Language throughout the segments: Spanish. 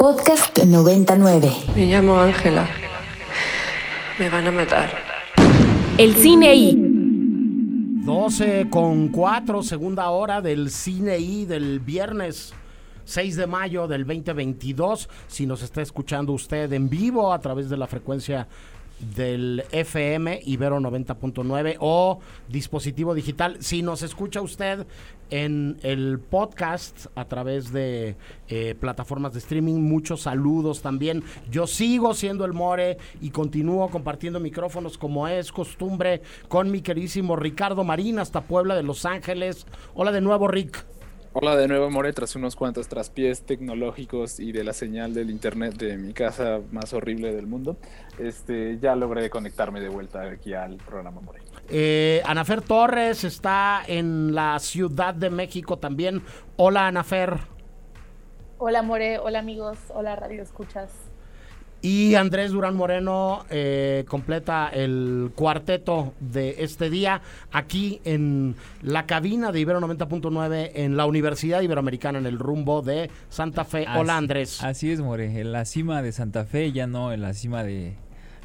Podcast 99. Me llamo Ángela. Me van a matar. El cine I. 12 con 4, segunda hora del cine I del viernes 6 de mayo del 2022. Si nos está escuchando usted en vivo a través de la frecuencia del FM Ibero 90.9 o dispositivo digital. Si nos escucha usted en el podcast a través de eh, plataformas de streaming, muchos saludos también. Yo sigo siendo el More y continúo compartiendo micrófonos como es costumbre con mi queridísimo Ricardo Marín hasta Puebla de Los Ángeles. Hola de nuevo, Rick. Hola de nuevo, More, tras unos cuantos traspiés tecnológicos y de la señal del internet de mi casa más horrible del mundo, este, ya logré conectarme de vuelta aquí al programa More. Eh, Anafer Torres está en la Ciudad de México también. Hola, Anafer. Hola, More. Hola, amigos. Hola, Radio Escuchas. Y Andrés Durán Moreno eh, completa el cuarteto de este día aquí en la cabina de Ibero 90.9 en la Universidad Iberoamericana en el rumbo de Santa Fe. Hola Andrés. Así es, More. En la cima de Santa Fe, ya no en la cima de,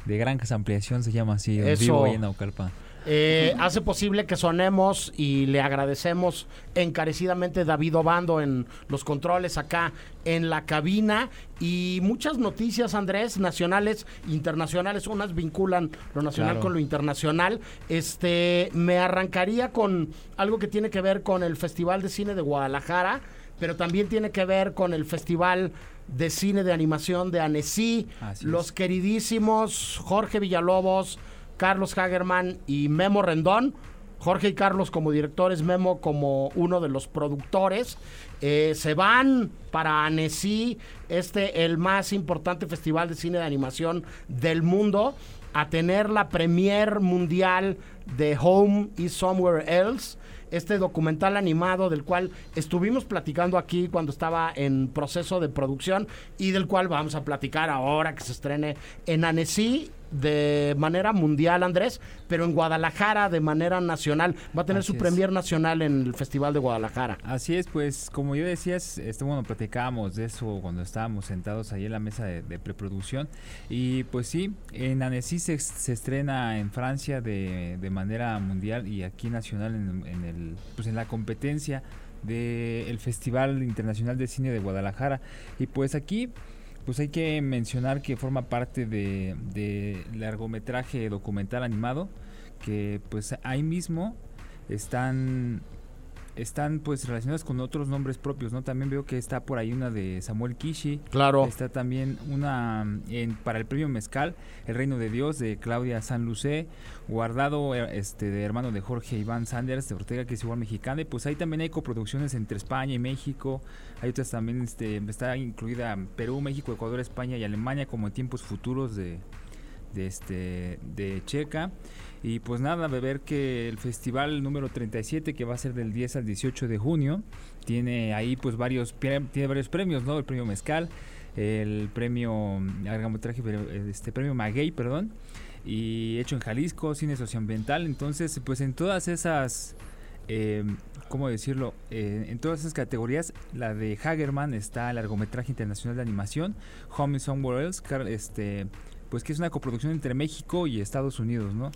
de Granjas Ampliación, se llama así, en Eso. vivo ahí en Naucalpan. Eh, hace posible que sonemos y le agradecemos encarecidamente David Obando en los controles acá en la cabina y muchas noticias Andrés nacionales internacionales unas vinculan lo nacional Claro. con lo internacional este me arrancaría con algo que tiene que ver con el Festival de Cine de Guadalajara pero también tiene que ver con el Festival de Cine de Animación de Annecy Así los es. queridísimos Jorge Villalobos Carlos Hagerman y Memo Rendón. Jorge y Carlos como directores, Memo como uno de los productores. Eh, se van para Annecy, este el más importante festival de cine de animación del mundo, a tener la premier mundial de Home is Somewhere Else este documental animado del cual estuvimos platicando aquí cuando estaba en proceso de producción y del cual vamos a platicar ahora que se estrene en Annecy de manera mundial, Andrés, pero en Guadalajara de manera nacional. Va a tener Así su es. premier nacional en el Festival de Guadalajara. Así es, pues como yo decías, este, bueno, platicábamos de eso cuando estábamos sentados ahí en la mesa de, de preproducción. Y pues sí, en Annecy se, se estrena en Francia de, de manera mundial y aquí nacional en, en el, pues en la competencia del Festival Internacional de Cine de Guadalajara. Y pues aquí pues hay que mencionar que forma parte de, largometraje documental animado que pues ahí mismo están están pues relacionadas con otros nombres propios, ¿no? También veo que está por ahí una de Samuel Kishi, Claro. está también una mm, en, para el premio Mezcal, El Reino de Dios de Claudia Sanlucé, guardado eh, este de hermano de Jorge Iván Sanders de Ortega, que es igual mexicana, y pues ahí también hay coproducciones entre España y México, hay otras también, este, está incluida Perú, México, Ecuador, España y Alemania como en tiempos futuros de, de este de Checa. Y pues nada, ver que el festival número 37, que va a ser del 10 al 18 de junio, tiene ahí pues varios, tiene varios premios, ¿no? El premio Mezcal, el premio largometraje, este premio Maguey, perdón, y hecho en Jalisco, cine socioambiental. Entonces, pues en todas esas, eh, ¿cómo decirlo? Eh, en todas esas categorías, la de Hagerman está el largometraje internacional de animación, Home Somewhere Else, este, pues que es una coproducción entre México y Estados Unidos, ¿no?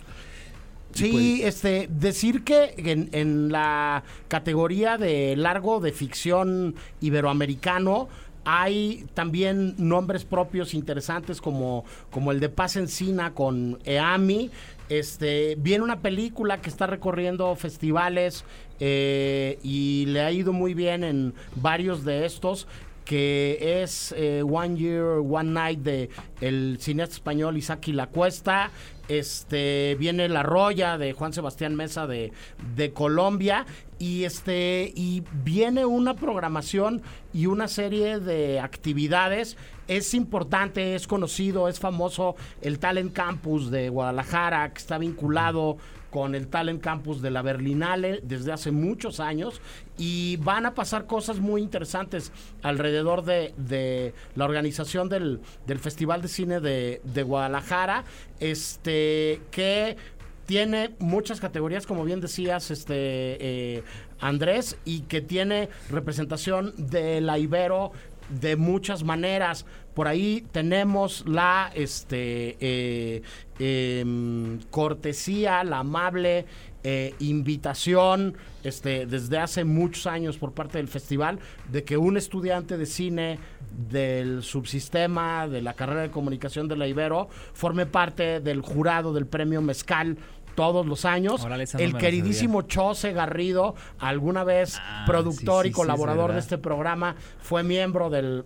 Sí, pues- este, decir que en, en la categoría de largo de ficción iberoamericano hay también nombres propios interesantes como, como el de Paz Encina con EAMI. Este, viene una película que está recorriendo festivales eh, y le ha ido muy bien en varios de estos que es eh, One Year, One Night de el cineasta español Isaki La Cuesta. Este viene La Roya de Juan Sebastián Mesa de, de Colombia. Y este. Y viene una programación y una serie de actividades. Es importante, es conocido, es famoso el Talent Campus de Guadalajara, que está vinculado con el Talent Campus de la Berlinale desde hace muchos años y van a pasar cosas muy interesantes alrededor de, de la organización del, del Festival de Cine de, de Guadalajara, este que tiene muchas categorías, como bien decías, este eh, Andrés, y que tiene representación de la Ibero de muchas maneras. Por ahí tenemos la este, eh, em, cortesía, la amable eh, invitación este, desde hace muchos años por parte del festival de que un estudiante de cine del subsistema de la carrera de comunicación de la Ibero forme parte del jurado del premio Mezcal todos los años. Órale, esa no el queridísimo Chose Garrido, alguna vez Ah, productor sí, y sí, colaborador de este programa, fue miembro del,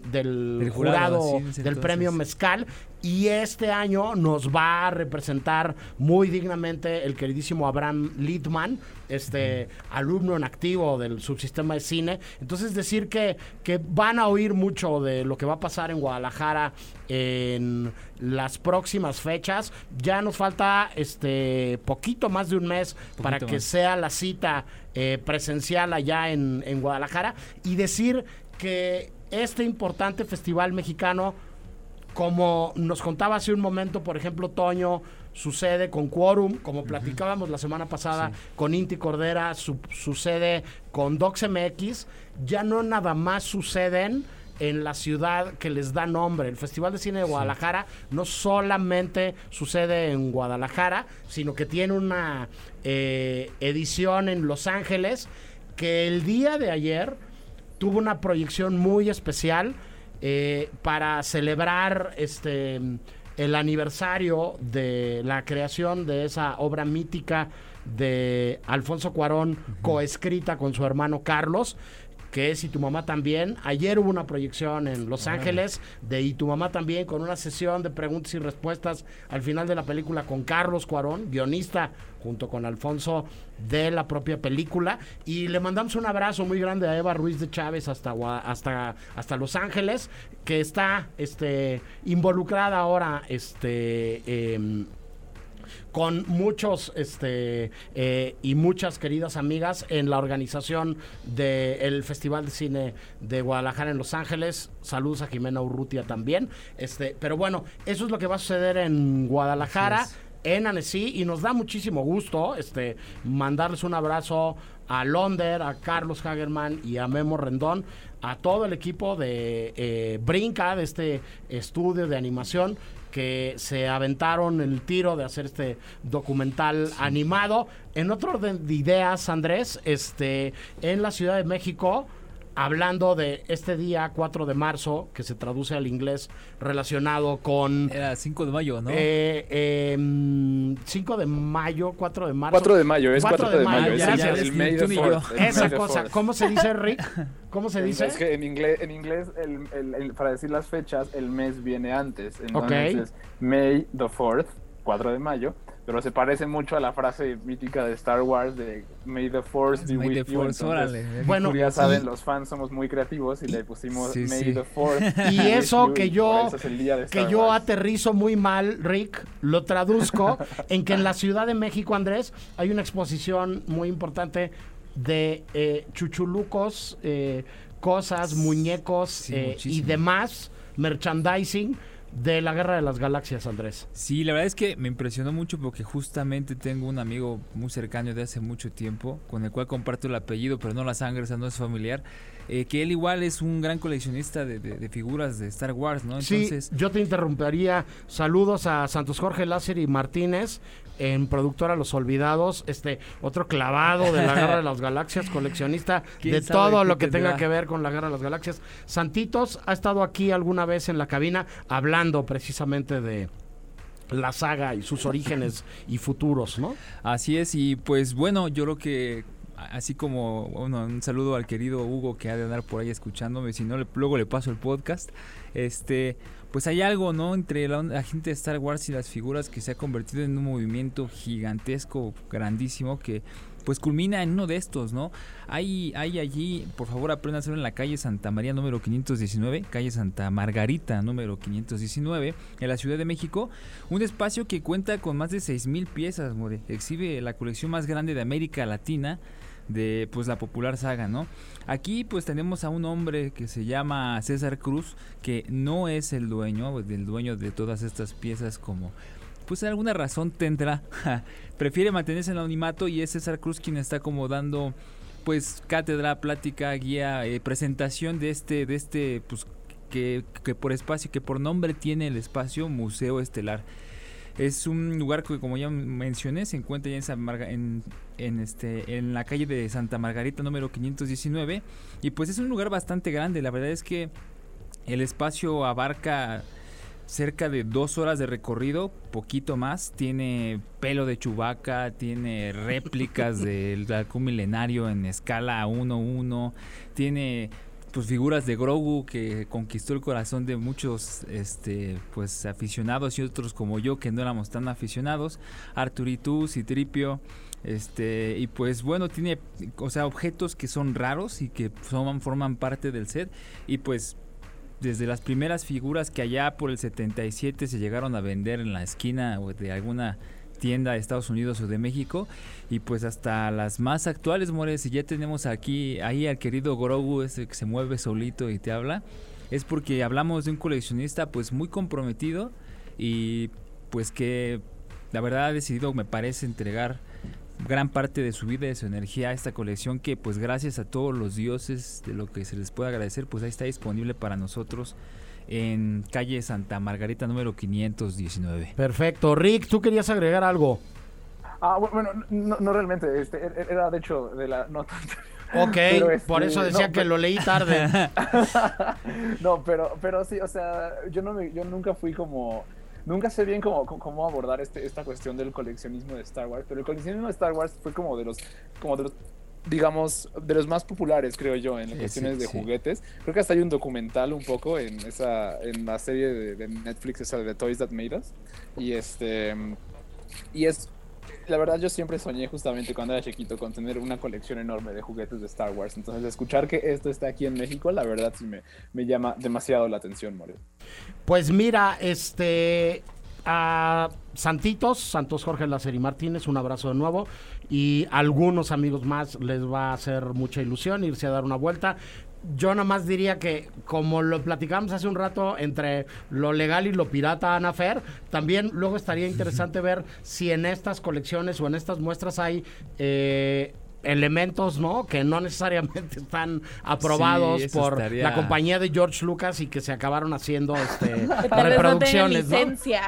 jurado, del premio Mezcal. Y este año nos va a representar muy dignamente el queridísimo Abraham Littman, este alumno en activo del subsistema de cine. Entonces decir que, que van a oír mucho de lo que va a pasar en Guadalajara en las próximas fechas. Ya nos falta este poquito más de un mes para que más. sea la cita eh, presencial allá en, en Guadalajara. Y decir que este importante festival mexicano como nos contaba hace un momento, por ejemplo, Toño, sucede con Quorum, como platicábamos la semana pasada con Inti Cordera, su- sucede con DocsMX, ya no nada más suceden en la ciudad que les da nombre. El Festival de Cine de Guadalajara no solamente sucede en Guadalajara, sino que tiene una eh, edición en Los Ángeles que el día de ayer tuvo una proyección muy especial eh, para celebrar este el aniversario de la creación de esa obra mítica de Alfonso Cuarón, coescrita con su hermano Carlos, que es Y tu mamá también. Ayer hubo una proyección en Los Ángeles de Y tu mamá también, con una sesión de preguntas y respuestas al final de la película con Carlos Cuarón, guionista junto con Alfonso de la propia película. Y le mandamos un abrazo muy grande a Eva Ruiz de Chávez hasta, hasta, hasta Los Ángeles, que está este, involucrada ahora este, em, con muchos este eh, y muchas queridas amigas en la organización del Festival de Cine de Guadalajara en Los Ángeles. Saludos a Jimena Urrutia también. Este, pero bueno, eso es lo que va a suceder en Guadalajara. En Annecy y nos da muchísimo gusto este mandarles un abrazo a Londer, a Carlos Hagerman y a Memo Rendón, a todo el equipo de eh, Brinca, de este estudio de animación que se aventaron el tiro de hacer este documental animado. En otro orden de ideas, Andrés, este, en la Ciudad de México, hablando de este día 4 de marzo, que se traduce al inglés relacionado con Era 5 de mayo, ¿no? eh, eh, mm, 5 de mayo, 4 de marzo. 4 de mayo, es 4 de mayo. ya, es el, May the Esa cosa. ¿cómo se dice, Rick? ¿Cómo se dice? Es que en inglés, en inglés el, el- el- para decir las fechas, el mes viene antes. Entonces, May the 4th, 4 de mayo, pero se parece mucho a la frase mítica de Star Wars de May the Force be May with the you. Force, Entonces, órale. Bueno, como ya saben, los fans somos muy creativos y, le pusimos Sí, May sí. the 4th. Y eso you, que yo, eso es que yo Wars. aterrizo muy mal, Rick, lo traduzco en que en la Ciudad de México, Andrés, hay una exposición muy importante de eh, chuchulucos, eh, cosas, muñecos Sí, eh, y demás merchandising de la Guerra de las Galaxias, Andrés. Sí, la verdad es que me impresionó mucho porque justamente tengo un amigo muy cercano de hace mucho tiempo, con el cual comparto el apellido, pero no la sangre, o sea, no es familiar, eh, que él igual es un gran coleccionista de, de- de figuras de Star Wars, ¿no? Entonces, sí, yo te interrumpiría. Saludos a Santos Jorge Láser y Martínez en Productora Los Olvidados, este otro clavado de la Guerra de las Galaxias, coleccionista ¿Quién de todo lo que tenga que ver con la Guerra de las Galaxias. Santitos ha estado aquí alguna vez en la cabina hablando precisamente de la saga y sus orígenes y futuros, ¿no? Así es, y pues bueno, yo creo que así como bueno, un saludo al querido Hugo que ha de andar por ahí escuchándome, si no luego le paso el podcast. Este, pues hay algo, ¿no? Entre la, gente de Star Wars y las figuras que se ha convertido en un movimiento gigantesco, grandísimo que pues culmina en uno de estos, ¿no? Hay, hay allí, por favor aprendan en la calle Santa María número 519, calle Santa Margarita número 519, en la Ciudad de México, un espacio que cuenta con más de 6.000 piezas, More. Exhibe la colección más grande de América Latina de pues la popular saga, ¿no? Aquí pues tenemos a un hombre que se llama César Cruz, que no es el dueño, del dueño de todas estas piezas como pues alguna razón tendrá. Prefiere mantenerse en el anonimato y es César Cruz quien está como dando pues cátedra, plática, guía, eh, presentación de este de este pues que, que por espacio, que por nombre tiene el espacio Museo Estelar. Es un lugar que, como ya mencioné, se encuentra ya en, en, este, en la calle de Santa Margarita número 519. Y pues es un lugar bastante grande. La verdad es que el espacio abarca cerca de dos horas de recorrido, poquito más. Tiene pelo de chubaca, tiene réplicas del halcón milenario en escala 1-1, tiene pues figuras de Grogu que conquistó el corazón de muchos este pues aficionados y otros como yo que no éramos tan aficionados, Arturitu, Citripio, este y pues bueno, tiene o sea, objetos que son raros y que forman, parte del set. Y pues desde las primeras figuras que allá por el 77 se llegaron a vender en la esquina de alguna tienda de Estados Unidos o de México. Y pues hasta las más actuales, Mores, ya tenemos aquí ahí al querido Grogu, ese que se mueve solito y te habla, es porque hablamos de un coleccionista pues muy comprometido y pues que la verdad ha decidido, me parece, entregar gran parte de su vida y de su energía a esta colección que pues gracias a todos los dioses de lo que se les puede agradecer pues ahí está disponible para nosotros en calle Santa Margarita número 519. Perfecto. Rick, ¿tú querías agregar algo? Ah, bueno, no, realmente, este, e, e, era de hecho de la nota Ok, por este, eso decía que lo leí tarde. no, pero, pero sí, o sea, yo, no yo nunca fui como nunca sé bien cómo, cómo abordar este, esta cuestión del coleccionismo de Star Wars, pero el coleccionismo de Star Wars fue como de los, como de los digamos, de los más populares, creo yo, en cuestiones de juguetes. Creo que hasta hay un documental un poco en esa, en la serie de, Netflix, esa de Toys That Made Us. Y este, y es, la verdad yo siempre soñé justamente cuando era chiquito con tener una colección enorme de juguetes de Star Wars. Entonces escuchar que esto está aquí en México, la verdad sí me, me llama demasiado la atención, More. Pues mira, este, a Santitos, Santos Jorge Lacer y Martínez, un abrazo de nuevo. Y algunos amigos más les va a hacer mucha ilusión irse a dar una vuelta. Yo nada más diría que, como lo platicamos hace un rato entre lo legal y lo pirata, Anafer, también luego estaría interesante ver si en estas colecciones o en estas muestras hay eh, elementos, ¿no? Que no necesariamente están aprobados por la compañía de George Lucas y que se acabaron haciendo este, reproducciones, no,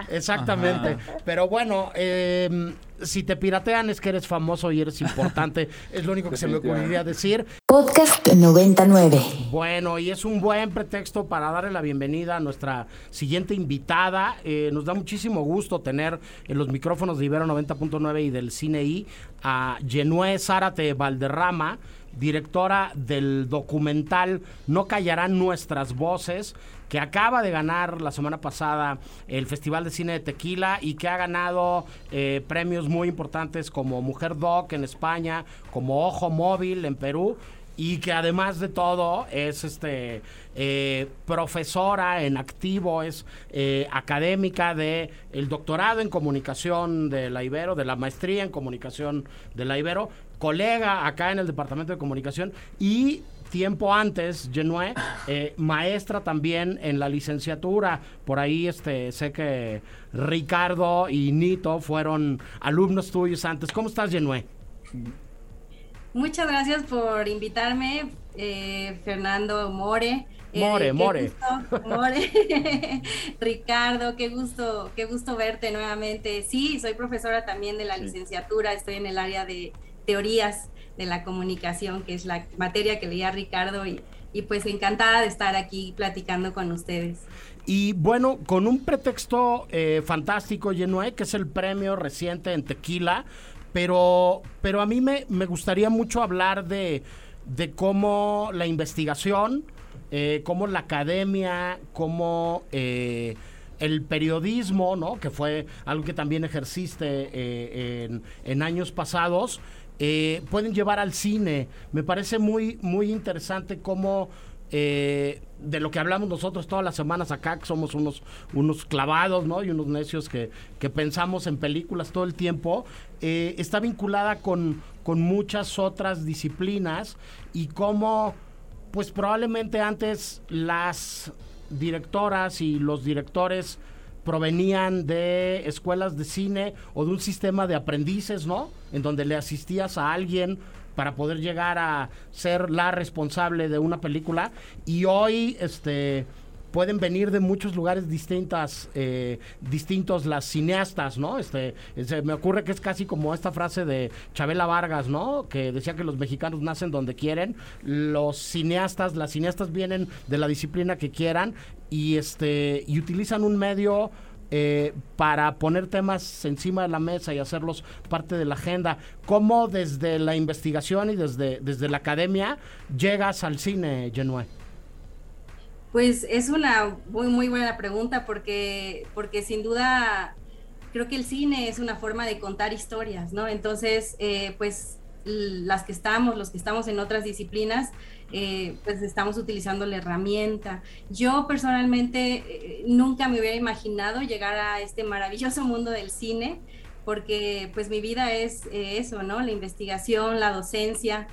Exactamente. Pero bueno, eh, si te piratean es que eres famoso y eres importante. es lo único que se me ocurriría decir. Podcast 99. Bueno, y es un buen pretexto para darle la bienvenida a nuestra siguiente invitada. Eh, nos da muchísimo gusto tener en los micrófonos de Ibero 90.9 y del Cine I a Genue Zárate Valderrama directora del documental No callarán nuestras voces, que acaba de ganar la semana pasada el Festival de Cine de Tequila y que ha ganado eh, premios muy importantes como Mujer Doc en España, como Ojo Móvil en Perú y que además de todo es este eh, profesora en activo, es eh, académica de el doctorado en comunicación de la Ibero, de la maestría en comunicación de la Ibero, colega acá en el departamento de comunicación y tiempo antes, Genue, eh, maestra también en la licenciatura. Por ahí este, sé que Ricardo y Nito fueron alumnos tuyos antes. ¿Cómo estás, Genue? Muchas gracias por invitarme, eh, Fernando More. Eh, more, More. more. Ricardo, qué gusto, qué gusto verte nuevamente. Sí, soy profesora también de la licenciatura, estoy en el área de teorías de la comunicación, que es la materia que leía Ricardo y, y pues encantada de estar aquí platicando con ustedes. Y bueno, con un pretexto eh, fantástico, Genue, que es el premio reciente en Tequila, pero, pero a mí me, me gustaría mucho hablar de, de cómo la investigación, eh, cómo la academia, cómo eh, el periodismo, ¿no? que fue algo que también ejerciste en, en años pasados, eh, pueden llevar al cine. Me parece muy, muy interesante cómo eh, de lo que hablamos nosotros todas las semanas acá, que somos unos, unos clavados, ¿no? Y unos necios que, que pensamos en películas todo el tiempo, eh, está vinculada con, con muchas otras disciplinas y cómo, pues probablemente antes las directoras y los directores provenían de escuelas de cine o de un sistema de aprendices, ¿no? En donde le asistías a alguien para poder llegar a ser la responsable de una película y hoy este pueden venir de muchos lugares distintas, eh, distintos las cineastas, ¿no? Este, se me ocurre que es casi como esta frase de Chabela Vargas, ¿no? Que decía que los mexicanos nacen donde quieren, los cineastas, las cineastas vienen de la disciplina que quieran y este y utilizan un medio eh, para poner temas encima de la mesa y hacerlos parte de la agenda. ¿Cómo desde la investigación y desde, desde la academia llegas al cine, Genue? Pues es una muy, muy buena pregunta porque, porque sin duda creo que el cine es una forma de contar historias, ¿no? Entonces, eh, pues las que estamos, los que estamos en otras disciplinas, eh, pues estamos utilizando la herramienta. Yo personalmente eh, nunca me hubiera imaginado llegar a este maravilloso mundo del cine, porque pues mi vida es eh, eso, ¿no? La investigación, la docencia.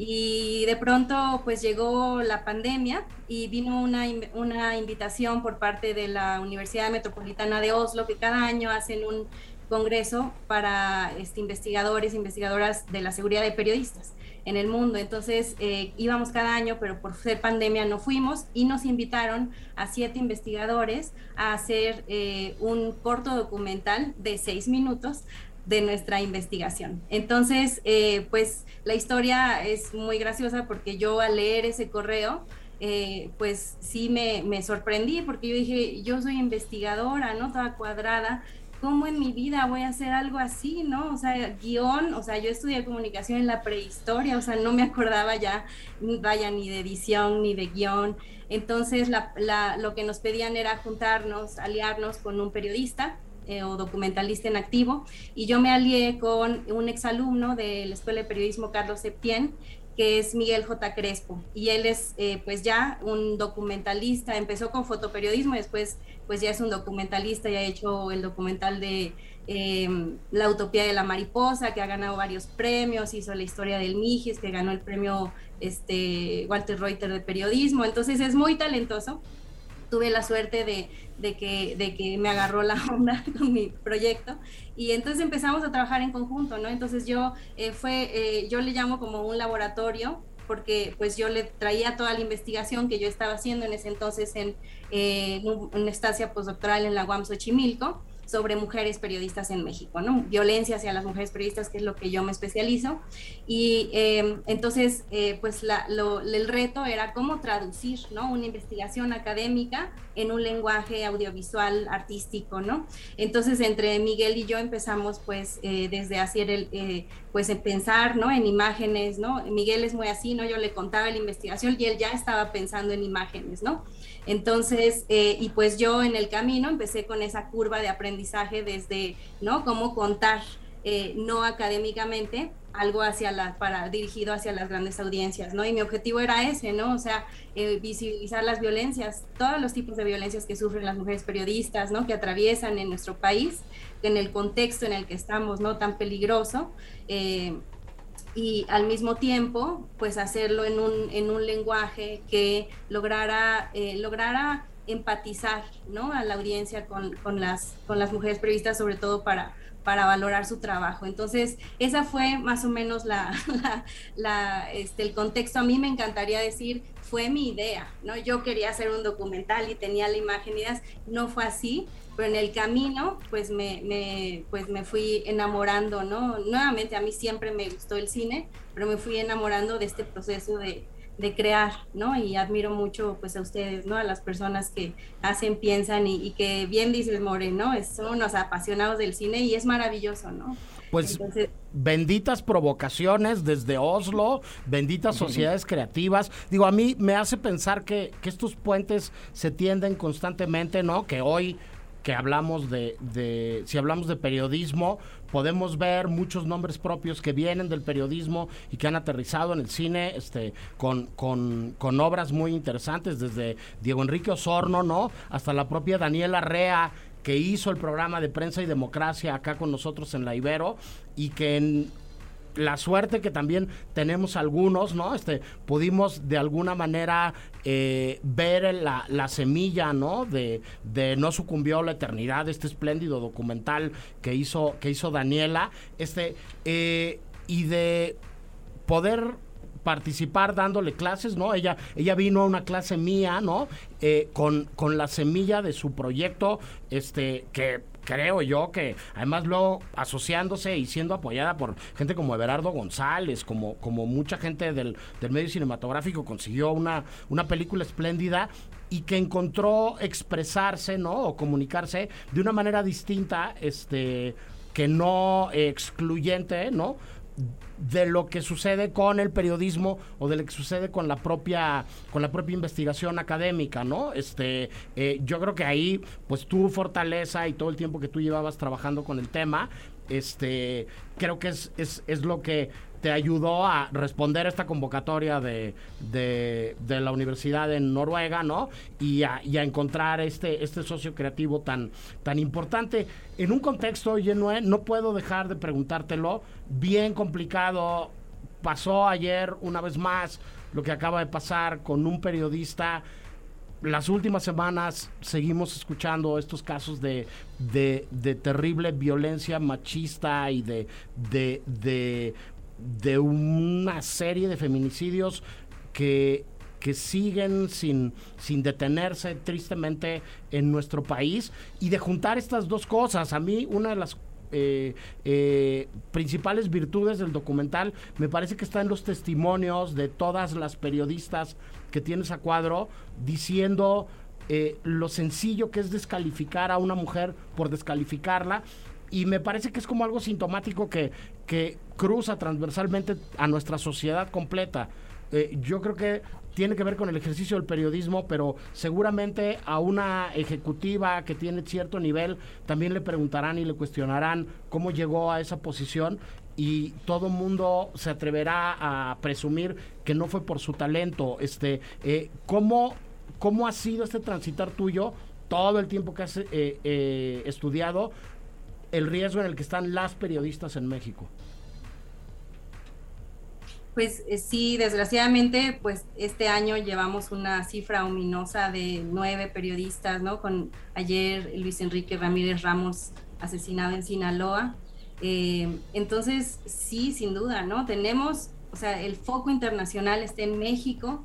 Y de pronto pues llegó la pandemia y vino una, una invitación por parte de la Universidad Metropolitana de Oslo, que cada año hacen un congreso para este, investigadores, investigadoras de la seguridad de periodistas en el mundo. Entonces eh, íbamos cada año, pero por ser pandemia no fuimos y nos invitaron a siete investigadores a hacer eh, un corto documental de seis minutos de nuestra investigación. Entonces, eh, pues la historia es muy graciosa porque yo al leer ese correo, pues sí me, me, sorprendí porque yo dije, yo soy investigadora, ¿no? Toda cuadrada, ¿cómo en mi vida voy a hacer algo así, no? O sea, guion, o sea, yo estudié comunicación en la prehistoria, o sea, no me acordaba ya, vaya, ni de edición, ni de guion. Entonces, lo que nos pedían era juntarnos, aliarnos con un periodista eh, o documentalista en activo, y yo me alié con un exalumno de la Escuela de Periodismo Carlos Septién, que es Miguel J. Crespo. Y él es eh, pues ya un documentalista, empezó con fotoperiodismo, después pues ya es un documentalista, ya ha hecho el documental de em, La Utopía de la Mariposa, que ha ganado varios premios, hizo la historia del Mijis, que ganó el premio este, Walter Reuter de periodismo, entonces es muy talentoso. Tuve la suerte de, que me agarró la onda con mi proyecto y entonces empezamos a trabajar en conjunto, ¿no? Entonces yo eh, fue, eh, yo le llamo como un laboratorio porque pues yo le traía toda la investigación que yo estaba haciendo en ese entonces en eh, una estancia postdoctoral en la UAM Xochimilco sobre mujeres periodistas en México, ¿no? Violencia hacia las mujeres periodistas, que es lo que yo me especializo. Y eh, entonces, eh, pues el reto era cómo traducir, ¿no? Una investigación académica en un lenguaje audiovisual artístico, ¿no? Entonces, entre Miguel y yo empezamos, pues, eh, desde hacer el, pues, en pensar, ¿no? En imágenes, ¿no? Miguel es muy así, ¿no? Yo le contaba la investigación y él ya estaba pensando en imágenes, ¿no? Entonces, eh, y pues yo en el camino empecé con esa curva de aprendizaje desde, ¿no? Cómo contar, eh, no académicamente, algo hacia la, para, dirigido hacia las grandes audiencias, ¿no? Y mi objetivo era ese, ¿no? O sea, eh, visibilizar las violencias, todos los tipos de violencias que sufren las mujeres periodistas, ¿no? Que atraviesan en nuestro país, en el contexto en el que estamos, ¿no? Tan peligroso y al mismo tiempo pues hacerlo en un, en un lenguaje que lograra, eh, lograra empatizar ¿no? a la audiencia con, con, las, con las mujeres previstas, sobre todo para, para valorar su trabajo. Entonces, esa fue más o menos la, este, el contexto. A mí me encantaría decir, fue mi idea, ¿no? Yo quería hacer un documental y tenía la imagen y ideas, no fue así, pero en el camino pues me, me, pues me fui enamorando, ¿no? Nuevamente a mí siempre me gustó el cine, pero me fui enamorando de este proceso de, de crear, ¿no? Y admiro mucho pues a ustedes, ¿no? A las personas que hacen, piensan y, que bien dices, More, ¿no? son unos apasionados del cine y es maravilloso, ¿no? Pues benditas provocaciones desde Oslo, benditas sociedades creativas. Digo, a mí me hace pensar que, que estos puentes se tienden constantemente, ¿no? Que hoy que hablamos de, de, si hablamos de periodismo, podemos ver muchos nombres propios que vienen del periodismo y que han aterrizado en el cine este, con, con, con obras muy interesantes, desde Diego Enrique Osorno, ¿no? Hasta la propia Daniela Rea, que hizo el programa de prensa y democracia acá con nosotros en la Ibero y que en la suerte que también tenemos algunos, ¿no? Este, pudimos de alguna manera eh, ver la, la, semilla, ¿no? De, de, No sucumbió la eternidad, este espléndido documental que hizo, que hizo Daniela, este, eh, y de poder participar dándole clases, ¿no? Ella, ella vino a una clase mía, ¿no? Eh, con, con la semilla de su proyecto, este, que creo yo que además luego asociándose y siendo apoyada por gente como Everardo González, como, como mucha gente del, del medio cinematográfico, consiguió una, una película espléndida y que encontró expresarse, ¿no? O comunicarse de una manera distinta, este, que no excluyente, ¿no? De lo que sucede con el periodismo o de lo que sucede con la propia con la propia investigación académica no este eh, yo creo que ahí pues tu fortaleza y todo el tiempo que tú llevabas trabajando con el tema este creo que es, es, es lo que te ayudó a responder esta convocatoria de, de, la Universidad en Noruega, ¿no? Y a, encontrar este, este socio creativo tan, tan importante. En un contexto, Yenue, no puedo dejar de preguntártelo, bien complicado, pasó ayer una vez más lo que acaba de pasar con un periodista las últimas semanas seguimos escuchando estos casos de, de, de terrible violencia machista y de, de, de una serie de feminicidios que, que siguen sin, sin detenerse tristemente en nuestro país y de juntar estas dos cosas. A mí una de las eh, eh, principales virtudes del documental me parece que está en los testimonios de todas las periodistas que tienes a cuadro diciendo eh, lo sencillo que es descalificar a una mujer por descalificarla y me parece que es como algo sintomático que, que cruza transversalmente a nuestra sociedad completa. Eh, yo creo que tiene que ver con el ejercicio del periodismo, pero seguramente a una ejecutiva que tiene cierto nivel también le preguntarán y le cuestionarán cómo llegó a esa posición y todo mundo se atreverá a presumir que no fue por su talento. Este, eh, ¿cómo, ¿Cómo ha sido este transitar tuyo todo el tiempo que has eh, estudiado el riesgo en el que están las periodistas en México? Pues eh, sí, desgraciadamente, pues este año llevamos una cifra ominosa de nueve periodistas, ¿no? Con ayer Luis Enrique Ramírez Ramos asesinado en Sinaloa. Eh, entonces, sí, sin duda, ¿no? Tenemos, o sea, el foco internacional está en México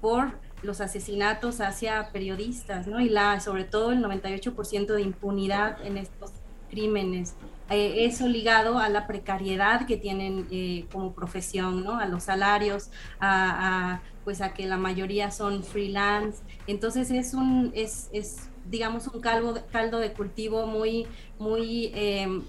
por los asesinatos hacia periodistas, ¿no? Y la, sobre todo el 98% de impunidad en estos crímenes. Eh, eso ligado a la precariedad que tienen eh, como profesión, ¿no? A los salarios, a, pues a que la mayoría son freelance. Entonces es un, es, es digamos, un caldo, caldo de cultivo muy, muy eh,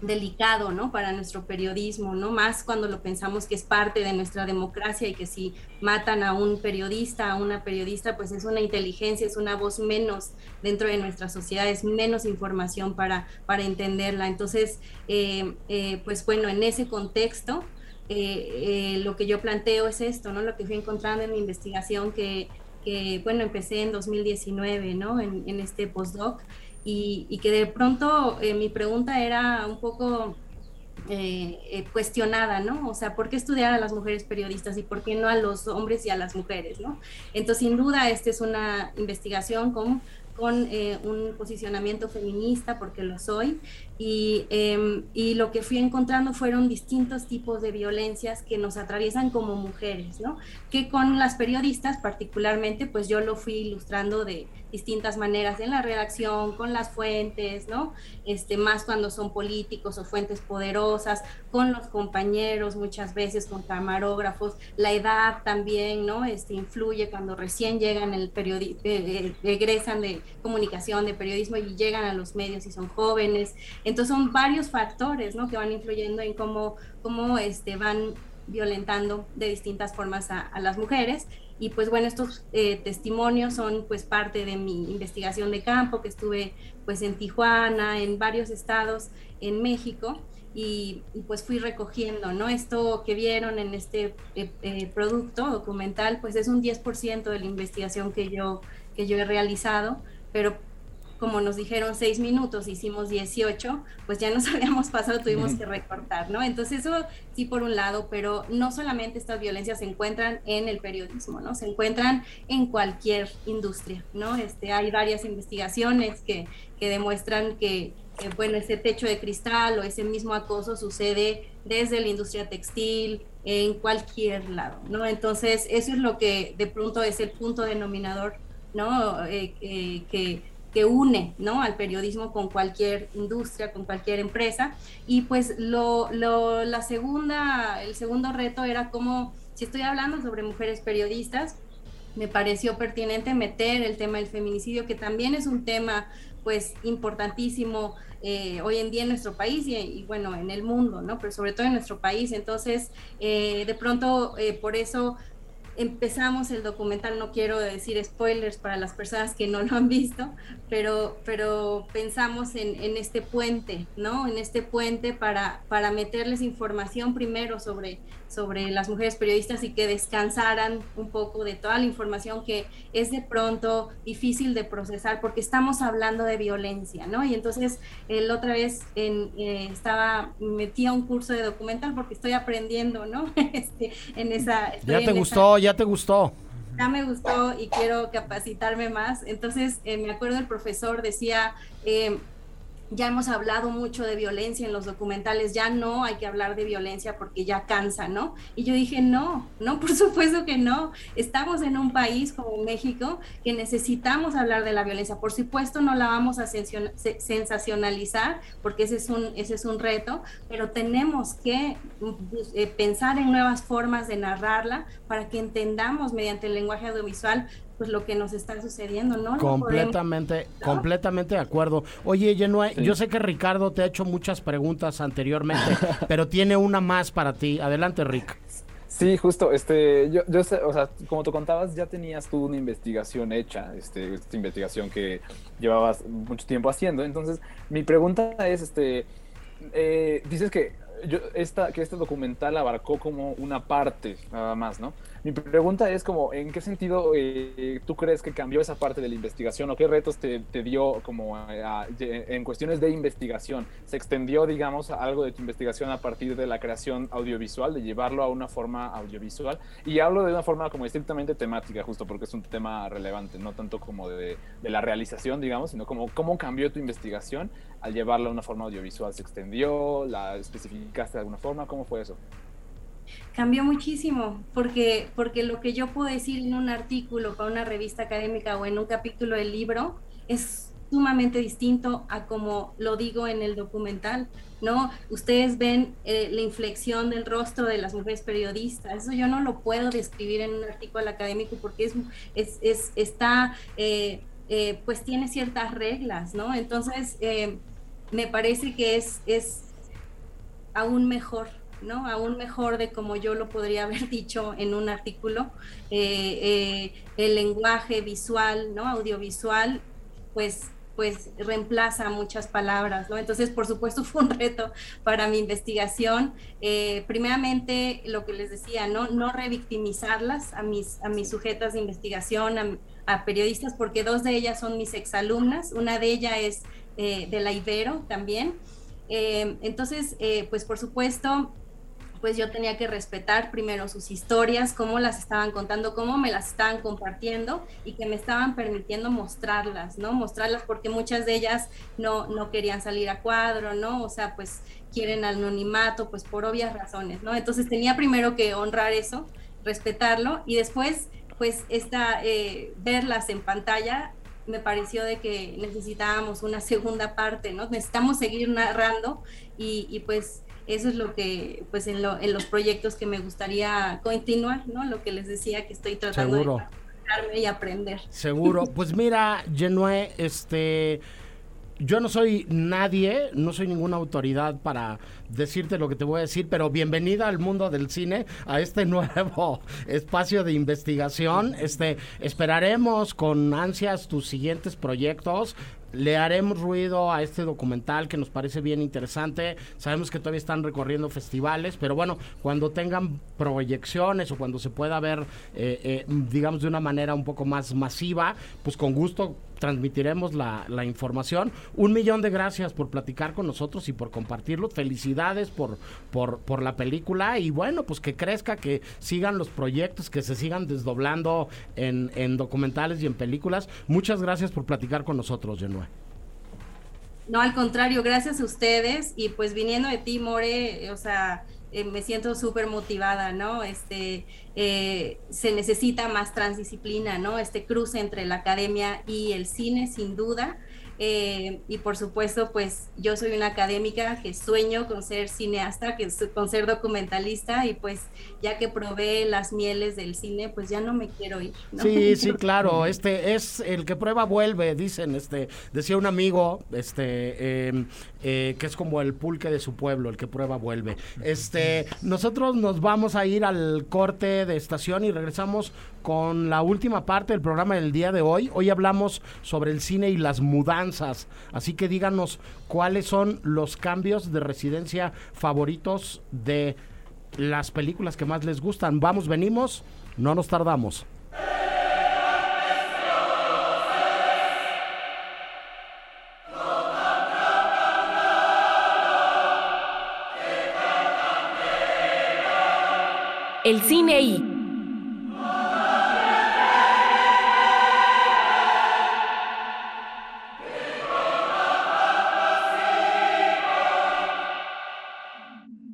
delicado, ¿no? Para nuestro periodismo, ¿no? Más cuando lo pensamos que es parte de nuestra democracia y que si matan a un periodista, a una periodista, pues es una inteligencia, es una voz menos dentro de nuestra sociedad, es menos información para, para entenderla. Entonces, eh, eh, pues bueno, en ese contexto, eh, lo que yo planteo es esto, ¿no? Lo que fui encontrando en mi investigación que, que bueno, empecé en 2019, ¿no? En, en este postdoc y, que de pronto eh, mi pregunta era un poco eh, eh, cuestionada, ¿no? O sea, ¿por qué estudiar a las mujeres periodistas y por qué no a los hombres y a las mujeres, ¿no? Entonces, sin duda, esta es una investigación con, con un posicionamiento feminista, porque lo soy, y, em, y, lo que fui encontrando fueron distintos tipos de violencias que nos atraviesan como mujeres, ¿no? Que con las periodistas particularmente, pues yo lo fui ilustrando de distintas maneras en la redacción, con las fuentes, ¿no? Este, más cuando son políticos o fuentes poderosas, con los compañeros muchas veces, con camarógrafos, la edad también, ¿no? Este, influye cuando recién llegan el periodismo, eh, eh, egresan de comunicación, de periodismo y llegan a los medios y son jóvenes. Entonces son varios factores ¿no? que van influyendo en cómo, cómo este, van violentando de distintas formas a, las mujeres. Y pues bueno, estos eh, testimonios son pues parte de mi investigación de campo, que estuve pues en Tijuana, en varios estados en México, y, pues fui recogiendo, ¿no? Esto que vieron en este eh, eh, producto documental, pues es un 10% de la investigación que yo, que yo he realizado, pero como nos dijeron seis minutos, hicimos 18, pues ya nos habíamos pasado, tuvimos que recortar, ¿no? Entonces eso sí por un lado, pero no solamente estas violencias se encuentran en el periodismo, ¿no? Se encuentran en cualquier industria, ¿no? Este, hay varias investigaciones que, que demuestran que eh, bueno, ese techo de cristal o ese mismo acoso sucede desde la industria textil, en cualquier lado, ¿no? Entonces, eso es lo que de pronto es el punto denominador, ¿no? Eh, que, que une ¿no? al periodismo con cualquier industria, con cualquier empresa. Y pues lo, lo, la segunda, el segundo reto era como, si estoy hablando sobre mujeres periodistas, me pareció pertinente meter el tema del feminicidio, que también es un tema pues importantísimo eh, hoy en día en nuestro país y, bueno, en el mundo, ¿no? Pero sobre todo en nuestro país. Entonces, eh, de pronto, eh, por eso empezamos el documental, no quiero decir spoilers para las personas que no lo han visto, pero, pero pensamos en, en, este puente, ¿no? En este puente para, para meterles información primero sobre, sobre las mujeres periodistas y que descansaran un poco de toda la información que es de pronto difícil de procesar porque estamos hablando de violencia, ¿no? Y entonces la otra vez en, eh, estaba, metí a un curso de documental porque estoy aprendiendo, ¿no? este, en esa... Ya te gustó, ya te gustó ya me gustó y quiero capacitarme más. Entonces, eh, me acuerdo el profesor decía, eh, ya hemos hablado mucho de violencia en los documentales, ya no hay que hablar de violencia porque ya cansa, ¿no? Y yo dije, no, no, por supuesto que no. Estamos en un país como México que necesitamos hablar de la violencia. Por supuesto no la vamos a sensacionalizar porque ese es un, ese es un reto, pero tenemos que eh, pensar en nuevas formas de narrarla para que entendamos mediante el lenguaje audiovisual pues lo que nos está sucediendo, ¿no? completamente, completamente de acuerdo. Oye, yo sé que Ricardo te ha hecho muchas preguntas anteriormente, pero tiene una más para ti. Adelante, Rick. Sí, justo, este, yo, yo sé, o sea, como te contabas, ya tenías tú una investigación hecha, este, esta investigación que llevabas mucho tiempo haciendo. Entonces, mi pregunta es, este, eh, dices que yo, esta, que este documental abarcó como una parte nada más, ¿no? Mi pregunta es como, ¿en qué sentido eh, tú crees que cambió esa parte de la investigación o qué retos te, dio como en cuestiones de investigación? ¿Se extendió, digamos, algo de tu investigación a partir de la creación audiovisual, de llevarlo a una forma audiovisual? Y hablo de una forma como estrictamente temática, justo porque es un tema relevante, no tanto como de, de la realización, digamos, sino como cómo cambió tu investigación al llevarla a una forma audiovisual. ¿Se extendió? ¿La especificaste de alguna forma? ¿Cómo fue eso? Cambió muchísimo, porque, porque lo que yo puedo decir en un artículo para una revista académica o en un capítulo del libro es sumamente distinto a como lo digo en el documental, ¿no? Ustedes ven eh, la inflexión del rostro de las mujeres periodistas, eso yo no lo puedo describir en un artículo académico porque es, es, es está, eh, eh, pues tiene ciertas reglas, ¿no? Entonces, me parece que es, es aún mejor ¿no? Aún mejor de como yo lo podría haber dicho en un artículo. Eh, eh, el lenguaje visual, ¿no? Audiovisual, pues pues reemplaza muchas palabras, ¿no? Entonces, por supuesto, fue un reto para mi investigación. Eh, primeramente, lo que les decía, ¿no? No revictimizarlas a mis, a mis sujetas de investigación, a, periodistas, porque dos de ellas son mis exalumnas, una de ellas es de la Ibero también. entonces, pues por supuesto, pues yo tenía que respetar primero sus historias, cómo las estaban contando, cómo me las estaban compartiendo y que me estaban permitiendo mostrarlas, ¿no? Mostrarlas porque muchas de ellas no, no querían salir a cuadro, ¿no? O sea, pues quieren anonimato, pues por obvias razones, ¿no? Entonces tenía primero que honrar eso, respetarlo y después, pues, esta, eh, verlas en pantalla me pareció de que necesitábamos una segunda parte, ¿no? Necesitamos seguir narrando y, y pues eso es lo que, pues en, lo, en los proyectos que me gustaría continuar, ¿no? Lo que les decía que estoy tratando de y aprender. Seguro. Pues mira, Genue, este yo no soy nadie, no soy ninguna autoridad para decirte lo que te voy a decir, pero bienvenida al mundo del cine, a este nuevo espacio de investigación. Este, esperaremos con ansias tus siguientes proyectos le haremos ruido a este documental que nos parece bien interesante. Sabemos que todavía están recorriendo festivales, pero bueno, cuando tengan proyecciones o cuando se pueda ver, eh, eh, digamos, de una manera un poco más masiva, pues con gusto transmitiremos la, información. Un millón de gracias por platicar con nosotros y por compartirlo. Felicidades por, por, por la película y bueno, pues que crezca, que sigan los proyectos, que se sigan desdoblando en, en documentales y en películas. Muchas gracias por platicar con nosotros, Genua. No, al contrario, gracias a ustedes y pues viniendo de ti, More, o sea, eh, me siento súper motivada, ¿no? Este, eh, se necesita más transdisciplina, ¿no? Este cruce entre la academia y el cine, sin duda. Eh, y por supuesto, pues yo soy una académica que sueño con ser cineasta, que con ser documentalista y pues ya que probé las mieles del cine, pues ya no me quiero ir. Sí, sí, claro. Este es el que prueba vuelve, dicen. Este decía un amigo, este em, eh, que es como el pulque de su pueblo, el que prueba vuelve. Este, nosotros nos vamos a ir al corte de estación y regresamos con la última parte del programa del día de hoy. Hoy hablamos sobre el cine y las mudanzas, así que díganos cuáles son los cambios de residencia favoritos de las películas que más les gustan. Vamos, venimos, no nos tardamos. El cine y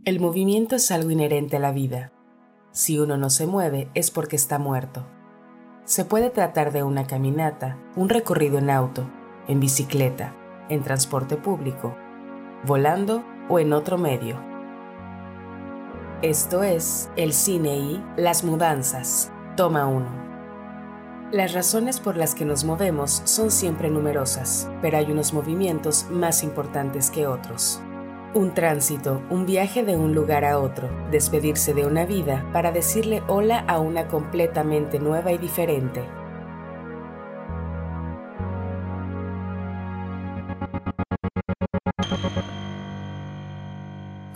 El movimiento es algo inherente a la vida. Si uno no se mueve es porque está muerto. Se puede tratar de una caminata, un recorrido en auto, en bicicleta, en transporte público, volando o en otro medio. Esto es el cine y las mudanzas. Toma uno. Las razones por las que nos movemos son siempre numerosas, pero hay unos movimientos más importantes que otros. Un tránsito, un viaje de un lugar a otro, despedirse de una vida para decirle hola a una completamente nueva y diferente.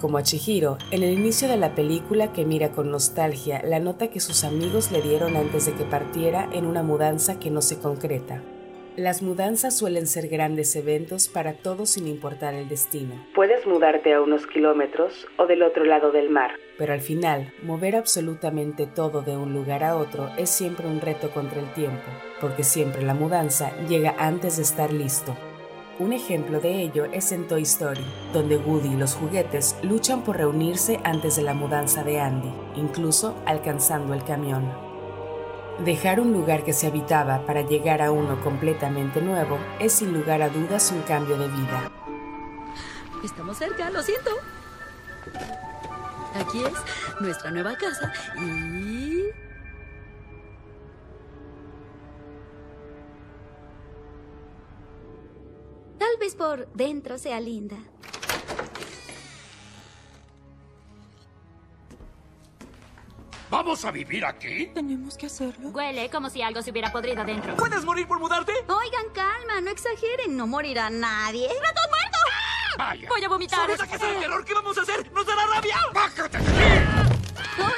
Como a Chihiro, en el inicio de la película que mira con nostalgia la nota que sus amigos le dieron antes de que partiera en una mudanza que no se concreta. Las mudanzas suelen ser grandes eventos para todos sin importar el destino. Puedes mudarte a unos kilómetros o del otro lado del mar, pero al final, mover absolutamente todo de un lugar a otro es siempre un reto contra el tiempo, porque siempre la mudanza llega antes de estar listo. Un ejemplo de ello es en Toy Story, donde Woody y los juguetes luchan por reunirse antes de la mudanza de Andy, incluso alcanzando el camión. Dejar un lugar que se habitaba para llegar a uno completamente nuevo es sin lugar a dudas un cambio de vida. Estamos cerca, lo siento. Aquí es nuestra nueva casa y... Tal vez por dentro sea linda. ¿Vamos a vivir aquí? Tenemos que hacerlo. Huele como si algo se hubiera podrido adentro. ¿Puedes morir por mudarte? Oigan, calma, no exageren. No morirá nadie. ¡Ratos muertos! Vaya. Voy a vomitar. ¿Sabes a qué es el terror? ¿Qué vamos a hacer? ¡Nos dará rabia! ¡Bájate de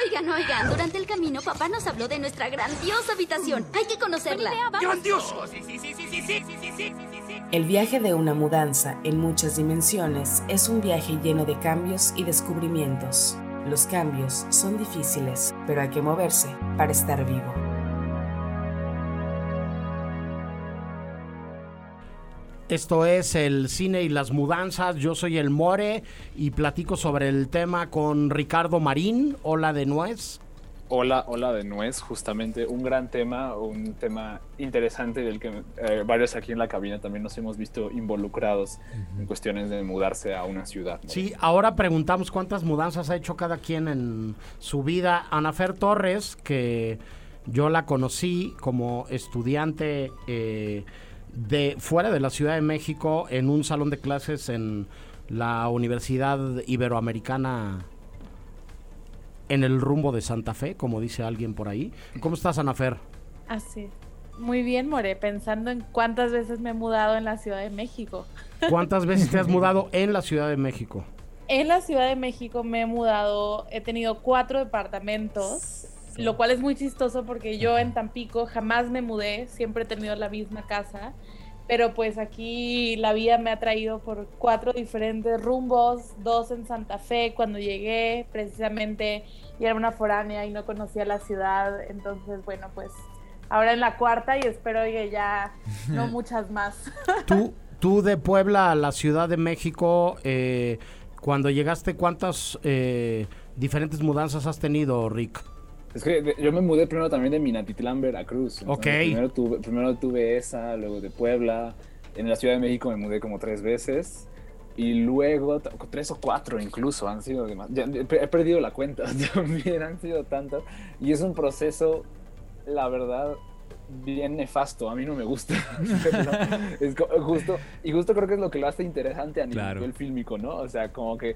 Oigan, oigan, durante el camino papá nos habló de nuestra grandiosa habitación. Hay que conocerla. ¡Grandioso! Sí, sí, sí, sí, sí, sí, sí, sí, sí, sí. El viaje de una mudanza en muchas dimensiones es un viaje lleno de cambios y descubrimientos. Los cambios son difíciles, pero hay que moverse para estar vivo. Esto es el cine y las mudanzas. Yo soy el More y platico sobre el tema con Ricardo Marín. Hola de nuez. Hola, hola de nuez, justamente un gran tema, un tema interesante del que eh, varios aquí en la cabina también nos hemos visto involucrados en cuestiones de mudarse a una ciudad. Sí, ahora preguntamos cuántas mudanzas ha hecho cada quien en su vida. Anafer Torres, que yo la conocí como estudiante eh, de fuera de la Ciudad de México en un salón de clases en la Universidad Iberoamericana en el rumbo de Santa Fe, como dice alguien por ahí. ¿Cómo estás, Anafer? Así. Muy bien, More, pensando en cuántas veces me he mudado en la Ciudad de México. ¿Cuántas veces te has mudado en la Ciudad de México? En la Ciudad de México me he mudado, he tenido cuatro departamentos, lo cual es muy chistoso porque yo en Tampico jamás me mudé, siempre he tenido la misma casa pero pues aquí la vida me ha traído por cuatro diferentes rumbos, dos en Santa Fe cuando llegué, precisamente y era una foránea y no conocía la ciudad, entonces bueno, pues ahora en la cuarta y espero que ya no muchas más. ¿Tú, Tú de Puebla a la Ciudad de México, eh, cuando llegaste, ¿cuántas eh, diferentes mudanzas has tenido, Rick? Es que yo me mudé primero también de Minatitlán, Veracruz. Ok. Primero tuve, primero tuve esa, luego de Puebla. En la Ciudad de México me mudé como tres veces. Y luego, tres o cuatro incluso, han sido demás. he perdido la cuenta también, han sido tantas. Y es un proceso, la verdad, bien nefasto. A mí no me gusta. es justo, y justo creo que es lo que lo hace interesante a nivel fílmico, ¿no? O sea, como que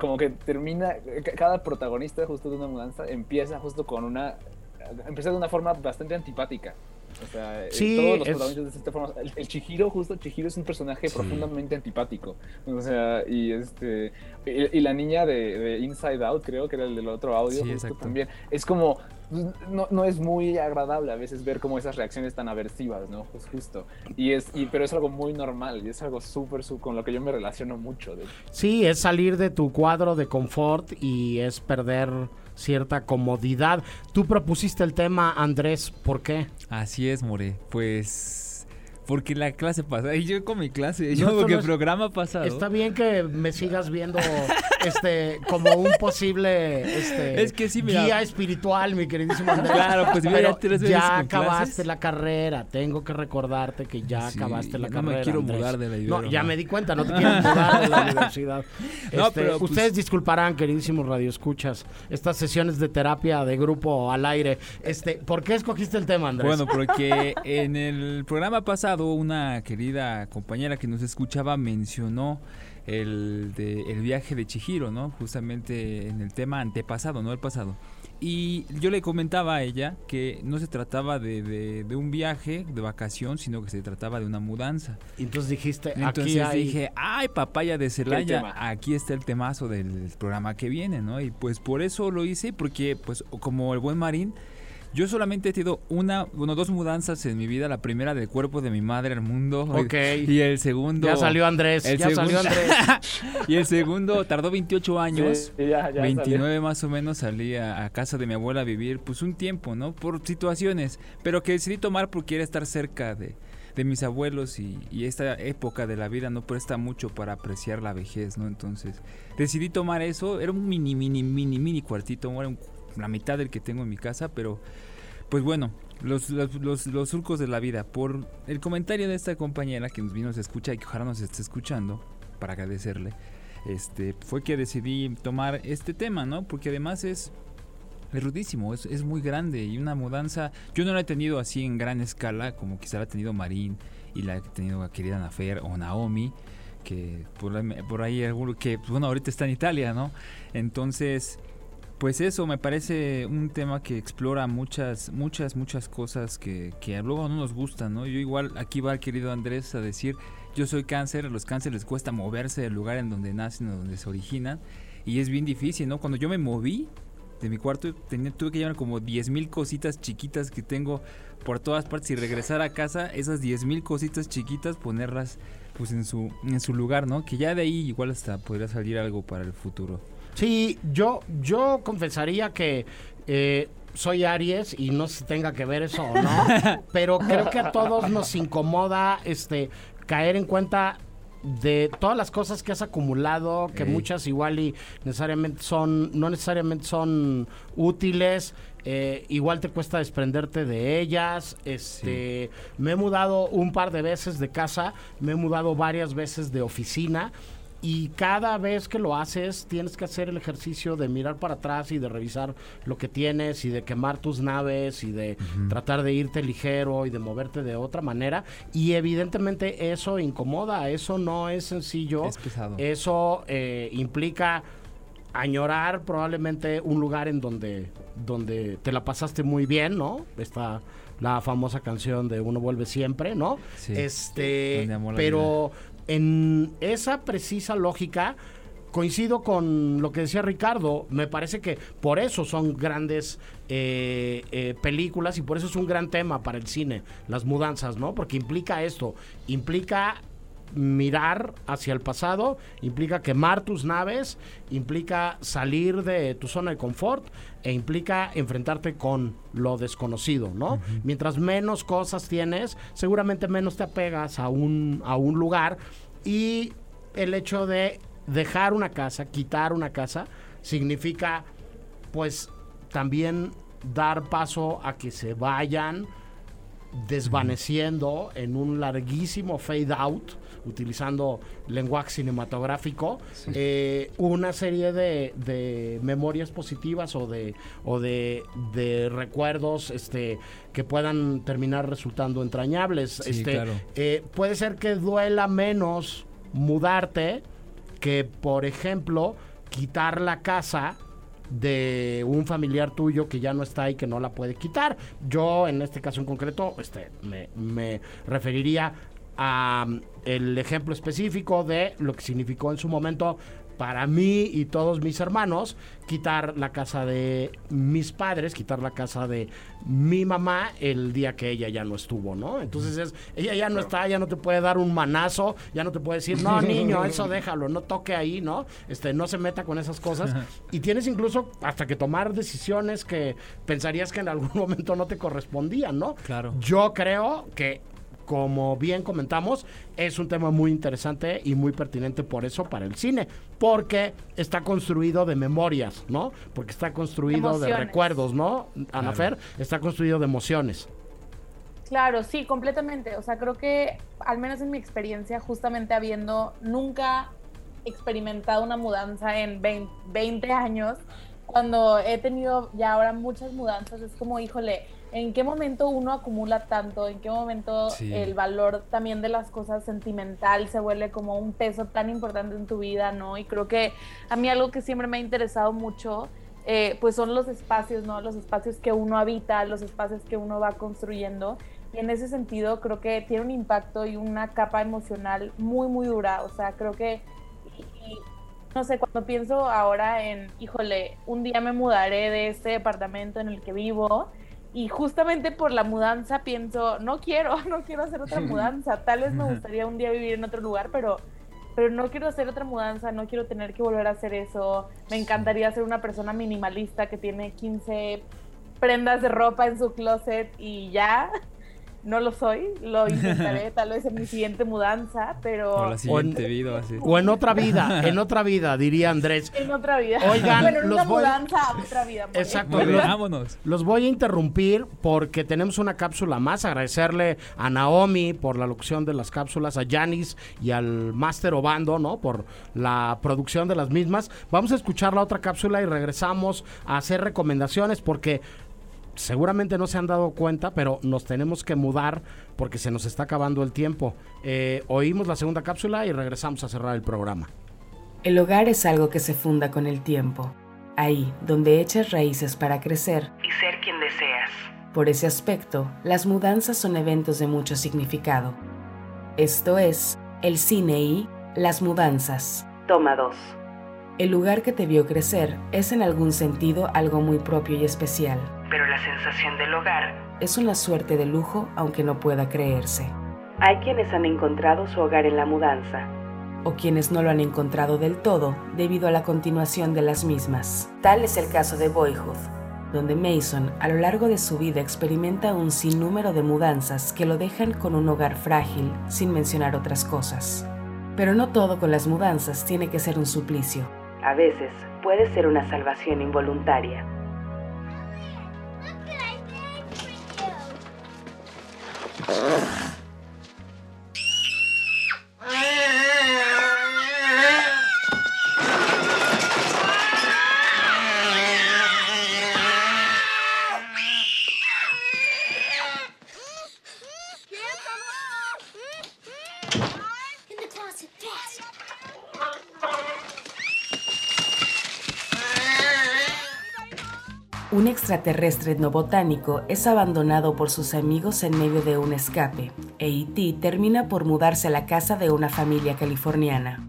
como que termina, cada protagonista justo de una mudanza empieza justo con una, empieza de una forma bastante antipática. O sea, eh, todos los protagonistas de esta forma. El, Chihiro, justo, Chihiro es un personaje profundamente antipático. O sea, y este. Y, la niña de, Inside Out, creo que era el del otro audio, justo también. Es como. No, no, es muy agradable a veces ver como esas reacciones tan aversivas, ¿no? Pues justo. Y es, y, pero es algo muy normal y es algo súper, súper con lo que yo me relaciono mucho. De... Sí, es salir de tu cuadro de confort y es perder cierta comodidad. Tú propusiste el tema, Andrés, ¿por qué? Así es, More. Pues porque la clase pasada, y yo con mi clase, yo porque el programa pasado. Está bien que me sigas viendo este como un posible este es que sí, guía espiritual, mi queridísimo Andrés. Claro, pues mira, ya acabaste la carrera, tengo que recordarte que ya acabaste la carrera. No me quiero mudar de la No, ya me di cuenta, no te quiero mudar de la universidad. no, este, pero, pues ustedes disculparán, queridísimos radioescuchas, estas sesiones de terapia de grupo al aire. Este, ¿por qué escogiste el tema, Andrés? Bueno, porque en el programa pasado una querida compañera que nos escuchaba mencionó el, de, el viaje de Chihiro, ¿no? Justamente en el tema antepasado, no el pasado. Y yo le comentaba a ella que no se trataba de, de, un viaje de vacación, sino que se trataba de una mudanza. Entonces dijiste, entonces aquí dije, ay, papaya de Celaya, aquí está el temazo del programa que viene, ¿no? Y pues por eso lo hice, porque pues como el buen Marín, yo solamente he tenido una, bueno, dos mudanzas en mi vida. La primera del cuerpo de mi madre al mundo. Ok. Y el segundo. Ya salió Andrés. ya salió Andrés. y el segundo tardó 28 años. 29 más o menos salí a, casa de mi abuela a vivir, pues un tiempo, ¿no? Por situaciones. Pero que decidí tomar porque era estar cerca de, de mis abuelos y, y, esta época de la vida no presta mucho para apreciar la vejez, ¿no? Entonces decidí tomar eso, era un mini, mini, mini, mini cuartito, era un la mitad del que tengo en mi casa, pero pues bueno, los, los, los, surcos de la vida. Por el comentario de esta compañera que nos vino, a escucha y que ojalá nos esté escuchando, para agradecerle, este, fue que decidí tomar este tema, ¿no? Porque además es, es rudísimo, es, es muy grande y una mudanza, yo no la he tenido así en gran escala, como quizá la ha tenido Marín y la ha tenido la querida Nafer o Naomi, que por, por ahí alguno que, pues, bueno, ahorita está en Italia, ¿no? Entonces pues eso, me parece un tema que explora muchas, muchas, muchas cosas que, que luego no nos gustan, ¿no? Yo igual, aquí va el querido Andrés a decir, yo soy cáncer, a los cánceres les cuesta moverse del lugar en donde nacen o donde se originan, y es bien difícil, ¿no? Cuando yo me moví de mi cuarto, tenía, tuve que llevar como 10 mil cositas chiquitas que tengo por todas partes y regresar a casa, esas 10 mil cositas chiquitas, ponerlas pues en su, su lugar, ¿no? Que ya de ahí igual hasta podría salir algo para el futuro. Sí, yo, yo confesaría que eh, soy Aries y no sé si tenga que ver eso o no, pero creo que a todos nos incomoda este caer en cuenta de todas las cosas que has acumulado, que muchas igual y necesariamente son, no necesariamente son útiles, eh, igual te cuesta desprenderte de ellas. Este, me he mudado un par de veces de casa, me he mudado varias veces de oficina y cada vez que lo haces tienes que hacer el ejercicio de mirar para atrás y de revisar lo que tienes y de quemar tus naves y de tratar de irte ligero y de moverte de otra manera y evidentemente eso incomoda, eso no es sencillo, es pesado. eso eh, implica añorar probablemente un lugar en donde donde te la pasaste muy bien, ¿no? Está la famosa canción de Uno vuelve siempre, ¿no? Sí. Este, pero en esa precisa lógica coincido con lo que decía Ricardo. Me parece que por eso son grandes eh, eh, películas y por eso es un gran tema para el cine, las mudanzas, ¿no? Porque implica esto, implica mirar hacia el pasado, implica quemar tus naves, implica salir de tu zona de confort e implica enfrentarte con lo desconocido, ¿no? Mientras menos cosas tienes, seguramente menos te apegas a un, a un lugar y el hecho de dejar una casa, quitar una casa, significa pues también dar paso a que se vayan desvaneciendo en un larguísimo fade out, utilizando lenguaje cinematográfico, eh, una serie de, memorias positivas o de, o de, recuerdos este, que puedan terminar resultando entrañables. este, eh, puede ser que duela menos mudarte que, por ejemplo, quitar la casa de un familiar tuyo que ya no está y que no la puede quitar. Yo, en este caso en concreto, este, me, me referiría a el ejemplo específico de lo que significó en su momento para mí y todos mis hermanos quitar la casa de mis padres, quitar la casa de mi mamá el día que ella ya no estuvo, ¿no? Entonces es, ella ya no está, ya no te puede dar un manazo, ya no te puede decir, no, niño, eso déjalo, no toque ahí, ¿no? Este, no se meta con esas cosas. Y tienes incluso hasta que tomar decisiones que pensarías que en algún momento no te correspondían, ¿no? Claro. Yo creo que como bien comentamos, es un tema muy interesante y muy pertinente por eso para el cine, porque está construido de memorias, ¿no? Porque está construido de recuerdos, ¿no? Anafer, está construido de emociones. Claro, sí, completamente. O sea, creo que, al menos en mi experiencia, justamente habiendo nunca experimentado una mudanza en 20 años, cuando he tenido ya ahora muchas mudanzas, es como, híjole, ¿en qué momento uno acumula tanto? ¿En qué momento el valor también de las cosas sentimental se vuelve como un peso tan importante en tu vida, ¿no? Y creo que a mí algo que siempre me ha interesado mucho, eh, pues son los espacios, ¿no? Los espacios que uno habita, los espacios que uno va construyendo. Y en ese sentido creo que tiene un impacto y una capa emocional muy, muy dura. O sea, creo que no sé, cuando pienso ahora en, híjole, un día me mudaré de este departamento en el que vivo y justamente por la mudanza pienso, no quiero, no quiero hacer otra mudanza, tal vez me gustaría un día vivir en otro lugar, pero pero no quiero hacer otra mudanza, no quiero tener que volver a hacer eso. Me encantaría ser una persona minimalista que tiene 15 prendas de ropa en su closet y ya. No lo soy, lo intentaré tal vez en mi siguiente mudanza, pero... O la siguiente vida, así. O en otra vida, en otra vida, diría Andrés. En otra vida. Oigan, bueno, en una mudanza a otra vida. Exacto. Los, vámonos. Los voy a interrumpir porque tenemos una cápsula más. Agradecerle a Naomi por la locución de las cápsulas, a Janis y al Máster Obando, ¿no? Por la producción de las mismas. Vamos a escuchar la otra cápsula y regresamos a hacer recomendaciones porque seguramente no se han dado cuenta, pero nos tenemos que mudar porque se nos está acabando el tiempo. Eh, oímos la segunda cápsula y regresamos a cerrar el programa. El hogar es algo que se funda con el tiempo, ahí donde echas raíces para crecer y ser quien deseas. Por ese aspecto, las mudanzas son eventos de mucho significado. Esto es el cine y las mudanzas. Toma 2. El lugar que te vio crecer es en algún sentido algo muy propio y especial pero la sensación del hogar es una suerte de lujo aunque no pueda creerse. Hay quienes han encontrado su hogar en la mudanza, o quienes no lo han encontrado del todo debido a la continuación de las mismas. Tal es el caso de Boyhood, donde Mason a lo largo de su vida experimenta un sinnúmero de mudanzas que lo dejan con un hogar frágil, sin mencionar otras cosas. Pero no todo con las mudanzas tiene que ser un suplicio. A veces puede ser una salvación involuntaria. Ugh. Extraterrestre no botánico es abandonado por sus amigos en medio de un escape, e E.T. termina por mudarse a la casa de una familia californiana.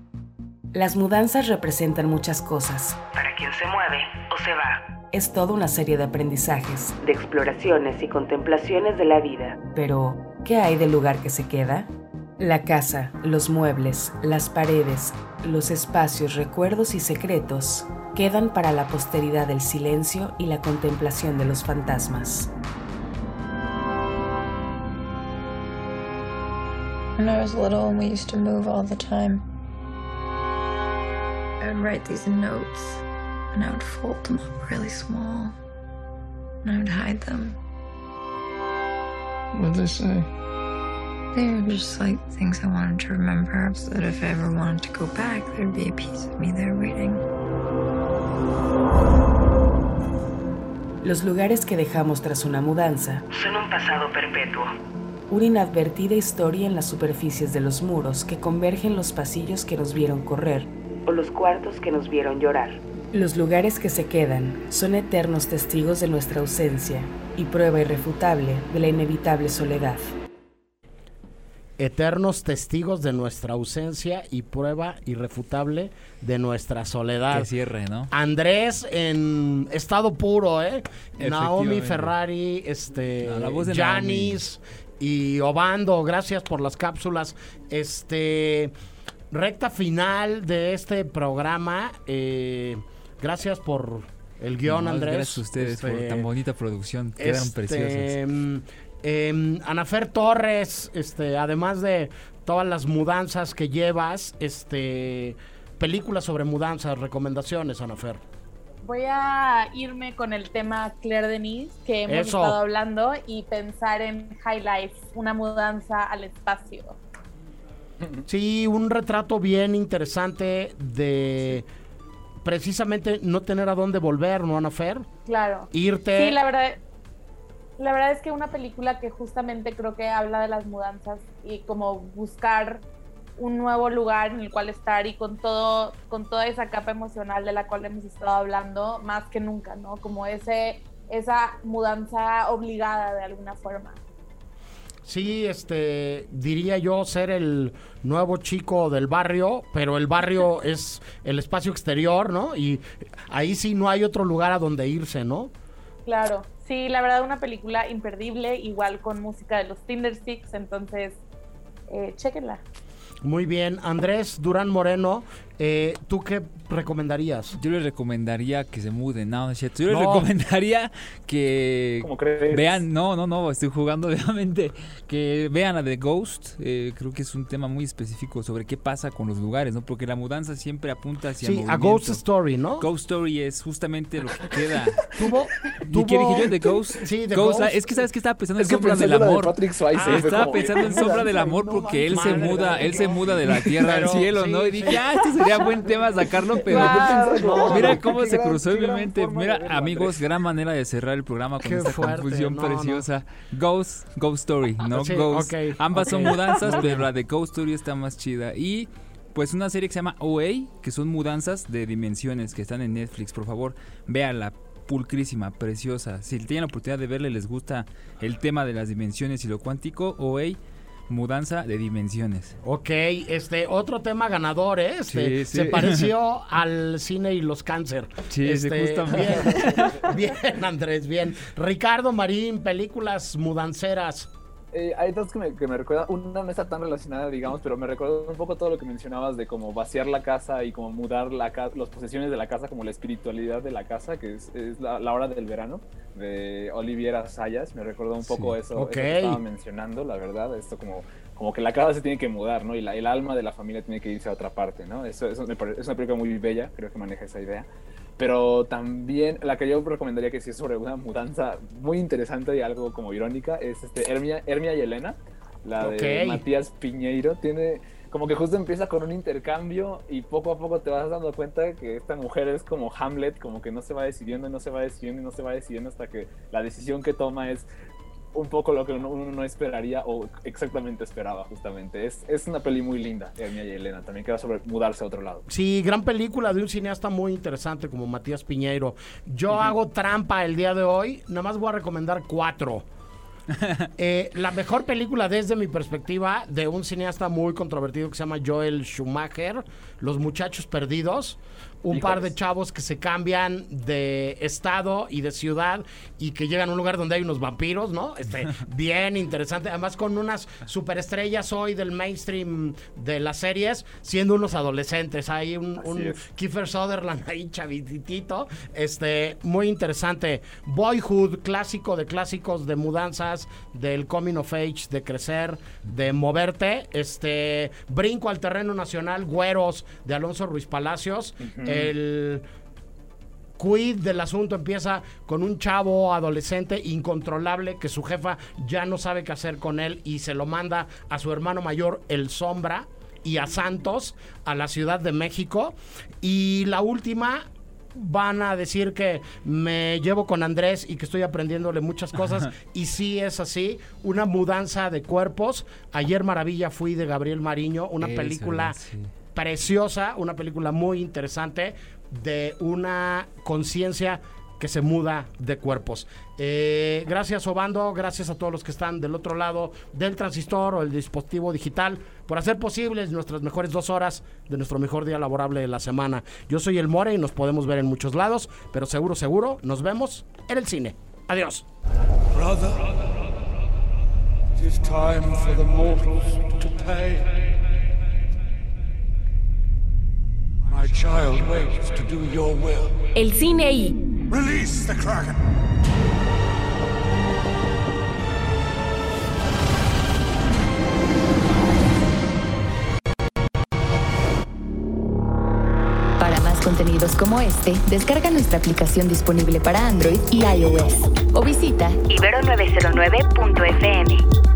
Las mudanzas representan muchas cosas. Para quien se mueve o se va. Es toda una serie de aprendizajes, de exploraciones y contemplaciones de la vida. Pero, ¿qué hay del lugar que se queda? La casa, los muebles, las paredes, los espacios, recuerdos y secretos quedan para la posteridad del silencio y la contemplación de los fantasmas. When I was little, we used to move all the time. I would write these notes, and I would fold them up really small, and I would hide them. What'd they say? They were just like things I wanted to remember, so that if I ever wanted to go back, there'd be a piece of me there waiting. Los lugares que dejamos tras una mudanza son un pasado perpetuo. Una inadvertida historia en las superficies de los muros que convergen los pasillos que nos vieron correr o los cuartos que nos vieron llorar. Los lugares que se quedan son eternos testigos de nuestra ausencia y prueba irrefutable de la inevitable soledad. Eternos testigos de nuestra ausencia y prueba irrefutable de nuestra soledad. Que cierre, ¿no? Andrés en estado puro, ¿eh? Naomi Ferrari, este, Janis y Obando, gracias por las cápsulas. Este, recta final de este programa. eh, gracias por el guion, No, Andrés. Gracias a ustedes por Este, tan bonita producción. Quedaron este, preciosas. Em, Anafer Torres, este, además de todas las mudanzas que llevas, este, películas sobre mudanzas, recomendaciones, Anafer. Voy a irme con el tema Claire Denis que hemos Eso. estado hablando y pensar en High Life, una mudanza al espacio. Sí, un retrato bien interesante de precisamente no tener a dónde volver, ¿no, Anafer? Claro. Irte. Sí, la verdad, la verdad es que una película que justamente creo que habla de las mudanzas y como buscar un nuevo lugar en el cual estar y con todo, con toda esa capa emocional de la cual hemos estado hablando más que nunca, ¿no? Como ese, esa mudanza obligada de alguna forma. Sí, este, diría yo ser el nuevo chico del barrio, pero el barrio es el espacio exterior, ¿no? Y ahí sí no hay otro lugar a donde irse, ¿no? Claro, sí, la verdad una película imperdible, igual con música de los Tindersticks, entonces eh, chéquenla. Muy bien, Andrés Durán Moreno, eh, ¿tú qué recomendarías? Yo les recomendaría que se muden, no, no es cierto. Yo les No. recomendaría que ¿Cómo crees? vean, no, no, no, estoy jugando obviamente, que vean a The Ghost. eh, creo que es un tema muy específico sobre qué pasa con los lugares, ¿no? Porque la mudanza siempre apunta hacia Sí, a. Ghost Story, ¿no? Ghost Story es justamente lo que queda. Tuvo, ¿Y qué dije yo? The Ghost. Sí, The Ghost, Ghost. Es que sabes que estaba pensando Es en Sombra del de Amor. Ah, estaba pensando en Sombra del Amor porque él se muda, él se muda de la tierra al cielo, ¿no? Y dije, ah, este sería buen tema sacarlo, pero Wow. mira Qué cómo se gran- cruzó en mi mente. Mira, amigos, gran manera de cerrar el programa con Qué esta fuerte, conclusión no, no. preciosa. Ghost, Ghost Story, ¿no? Sí, Ghost. ok, Ambas son mudanzas, pero la de Ghost Story está más chida. Y pues una serie que se llama OA, que son mudanzas de dimensiones que están en Netflix. Por favor, véanla. Pulcrísima, preciosa. Si tienen la oportunidad de verla y les gusta el tema de las dimensiones y lo cuántico, OA, mudanza de dimensiones. Ok, este, otro tema ganador, ¿eh? Este, Sí, sí. Se pareció al cine y los cáncer. Sí, sí, Este, justamente. Bien, bien, Andrés, bien. Ricardo Marín, películas mudanceras. Eh, hay dos que me, que me recuerdan, una no está tan relacionada, digamos, pero me recuerda un poco todo lo que mencionabas de como vaciar la casa y como mudar la ca- las posesiones de la casa, como la espiritualidad de la casa, que es, es la, la hora del verano, de Oliviera Sayas. Me recuerda un poco Sí. eso, eso que estaba mencionando, la verdad, esto como, como que la casa se tiene que mudar, ¿no? Y la- el alma de la familia tiene que irse a otra parte, ¿no? Eso, eso me parece- es una película muy bella, creo que maneja esa idea. Pero también la que yo recomendaría que sí es sobre una mudanza muy interesante y algo como irónica es este Hermia, Hermia y Elena, la de. Matías Piñeiro. Tiene como que justo empieza con un intercambio y poco a poco te vas dando cuenta que esta mujer es como Hamlet, como que no se va decidiendo y no se va decidiendo y no se va decidiendo hasta que la decisión que toma es un poco lo que uno, uno no esperaría o exactamente esperaba justamente. Es, es una peli muy linda, Hermia y Elena, también que va sobre mudarse a otro lado. Sí, gran película de un cineasta muy interesante como Matías Piñeiro. Yo hago trampa el día de hoy, nada más voy a recomendar cuatro. Eh, la mejor película desde mi perspectiva de un cineasta muy controvertido que se llama Joel Schumacher, Los Muchachos Perdidos, un par de chavos que se cambian de estado y de ciudad y que llegan a un lugar donde hay unos vampiros, ¿no? Este, bien interesante. Además, con unas superestrellas hoy del mainstream de las series, siendo unos adolescentes. Hay un, un Kiefer Sutherland ahí chavitito. Este, muy interesante. Boyhood, clásico de clásicos de mudanzas, del coming of age, de crecer, de moverte. Este, brinco al terreno nacional, güeros de Alonso Ruiz Palacios. El quid del asunto empieza con un chavo adolescente incontrolable que su jefa ya no sabe qué hacer con él y se lo manda a su hermano mayor, el Sombra, y a Santos, a la Ciudad de México. Y la última, van a decir que me llevo con Andrés y que estoy aprendiéndole muchas cosas. y sí es así, una mudanza de cuerpos. Ayer Maravilla fui de Gabriel Mariño, una película preciosa, una película muy interesante de una conciencia que se muda de cuerpos. Eh, gracias Obando, gracias a todos los que están del otro lado del transistor o el dispositivo digital por hacer posibles nuestras mejores dos horas de nuestro mejor día laborable de la semana. Yo soy el More y nos podemos ver en muchos lados, pero seguro, seguro, nos vemos en el cine. Adiós. Brother, time for the mortals to pay. My child waits to do your will. El cine y. Release the Kraken. Para más contenidos como este, descarga nuestra aplicación disponible para Android y iOS o visita ibero909.fm.